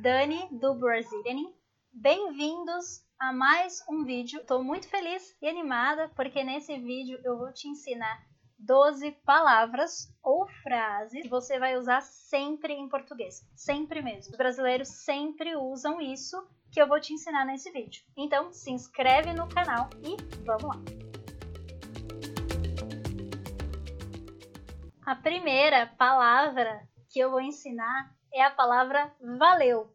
Dani do Brazilian. Bem-vindos a mais um vídeo. Estou muito feliz e animada porque nesse vídeo eu vou te ensinar 12 palavras ou frases que você vai usar sempre em português. Sempre mesmo. Os brasileiros sempre usam isso que eu vou te ensinar nesse vídeo. Então, se inscreve no canal e vamos lá! A primeira palavra que eu vou ensinar é a palavra valeu.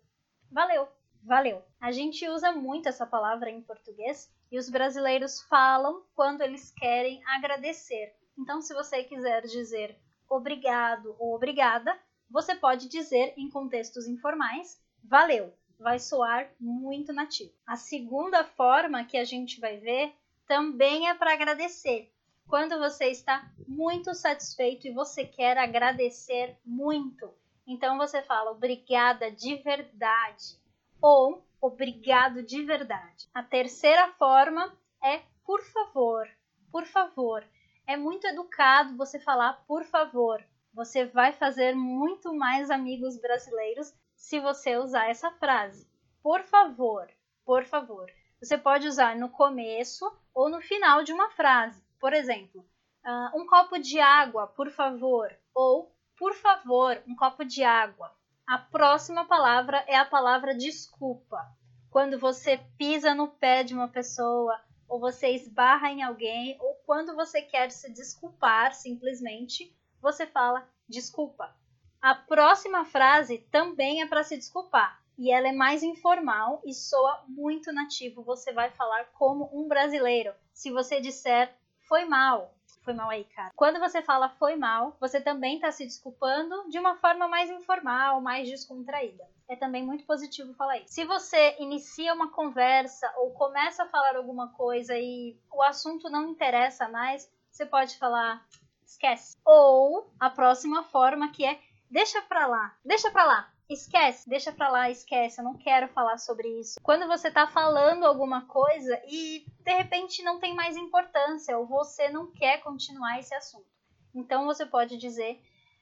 Valeu, valeu. A gente usa muito essa palavra em português e os brasileiros falam quando eles querem agradecer. Então, se você quiser dizer obrigado ou obrigada, você pode dizer em contextos informais valeu. Vai soar muito nativo. A segunda forma que a gente vai ver também é para agradecer. Quando você está muito satisfeito e você quer agradecer muito. Então você fala obrigada de verdade ou obrigado de verdade. A terceira forma é por favor. Por favor. É muito educado você falar por favor. Você vai fazer muito mais amigos brasileiros se você usar essa frase. Por favor, por favor. Você pode usar no começo ou no final de uma frase. Por exemplo, uh, um copo de água, por favor. Ou por favor, um copo de água. A próxima palavra é a palavra desculpa. Quando você pisa no pé de uma pessoa, ou você esbarra em alguém, ou quando você quer se desculpar simplesmente, você fala desculpa. A próxima frase também é para se desculpar, e ela é mais informal e soa muito nativo. Você vai falar como um brasileiro. Se você disser foi mal, foi mal aí, cara. Quando você fala foi mal, você também está se desculpando de uma forma mais informal, mais descontraída. É também muito positivo falar isso. Se você inicia uma conversa ou começa a falar alguma coisa e o assunto não interessa mais, você pode falar esquece. Ou a próxima forma que é deixa pra lá, deixa pra lá. Esquece, deixa pra lá, esquece, eu não quero falar sobre isso. Quando você tá falando alguma coisa e de repente não tem mais importância ou você não quer continuar esse assunto. Então você pode dizer,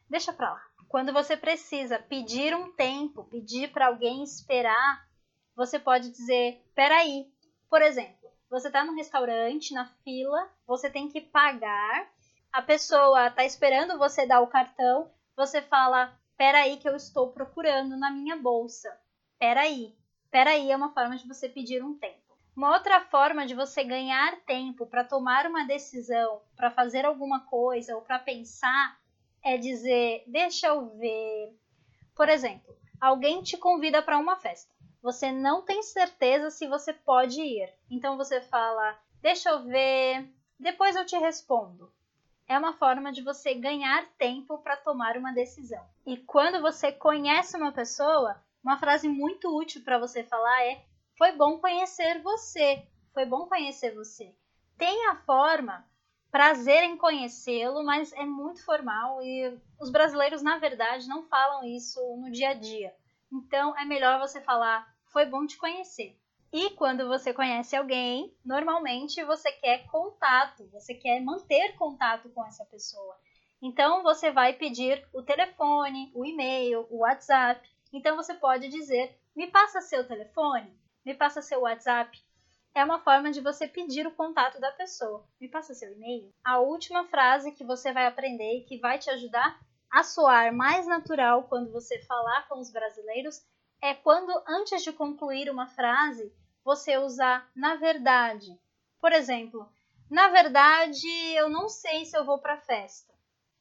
deixa pra lá. Quando você precisa pedir um tempo, pedir para alguém esperar, você pode dizer, peraí. Por exemplo, você tá no restaurante, na fila, você tem que pagar, a pessoa tá esperando você dar o cartão, você fala, Peraí que eu estou procurando na minha bolsa. Peraí. Peraí é uma forma de você pedir um tempo. Uma outra forma de você ganhar tempo para tomar uma decisão, para fazer alguma coisa ou para pensar é dizer: deixa eu ver. Por exemplo, alguém te convida para uma festa. Você não tem certeza se você pode ir. Então você fala: deixa eu ver, depois eu te respondo é uma forma de você ganhar tempo para tomar uma decisão. E quando você conhece uma pessoa, uma frase muito útil para você falar é: Foi bom conhecer você. Foi bom conhecer você. Tem a forma, prazer em conhecê-lo, mas é muito formal e os brasileiros, na verdade, não falam isso no dia a dia. Então é melhor você falar: Foi bom te conhecer. E quando você conhece alguém, normalmente você quer contato, você quer manter contato com essa pessoa. Então você vai pedir o telefone, o e-mail, o WhatsApp. Então você pode dizer: "Me passa seu telefone, me passa seu WhatsApp". É uma forma de você pedir o contato da pessoa. Me passa seu e-mail. A última frase que você vai aprender e que vai te ajudar a soar mais natural quando você falar com os brasileiros é quando, antes de concluir uma frase, você usar na verdade. Por exemplo, na verdade, eu não sei se eu vou para festa.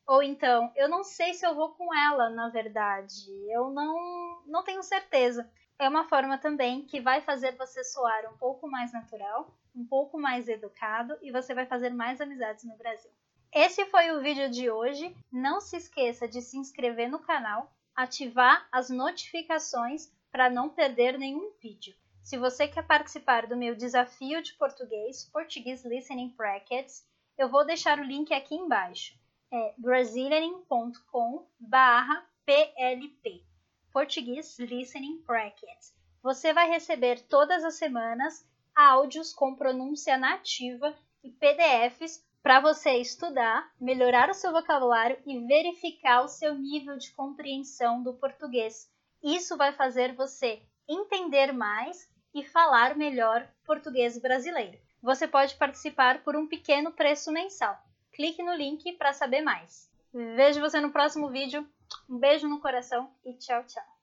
Ou então, eu não sei se eu vou com ela, na verdade. Eu não, não tenho certeza. É uma forma também que vai fazer você soar um pouco mais natural, um pouco mais educado e você vai fazer mais amizades no Brasil. Esse foi o vídeo de hoje. Não se esqueça de se inscrever no canal ativar as notificações para não perder nenhum vídeo. Se você quer participar do meu desafio de português, Português Listening Brackets, eu vou deixar o link aqui embaixo. É brazilianing.com PLP, Português Listening Brackets. Você vai receber todas as semanas áudios com pronúncia nativa e PDFs para você estudar, melhorar o seu vocabulário e verificar o seu nível de compreensão do português. Isso vai fazer você entender mais e falar melhor português brasileiro. Você pode participar por um pequeno preço mensal. Clique no link para saber mais. Vejo você no próximo vídeo. Um beijo no coração e tchau, tchau.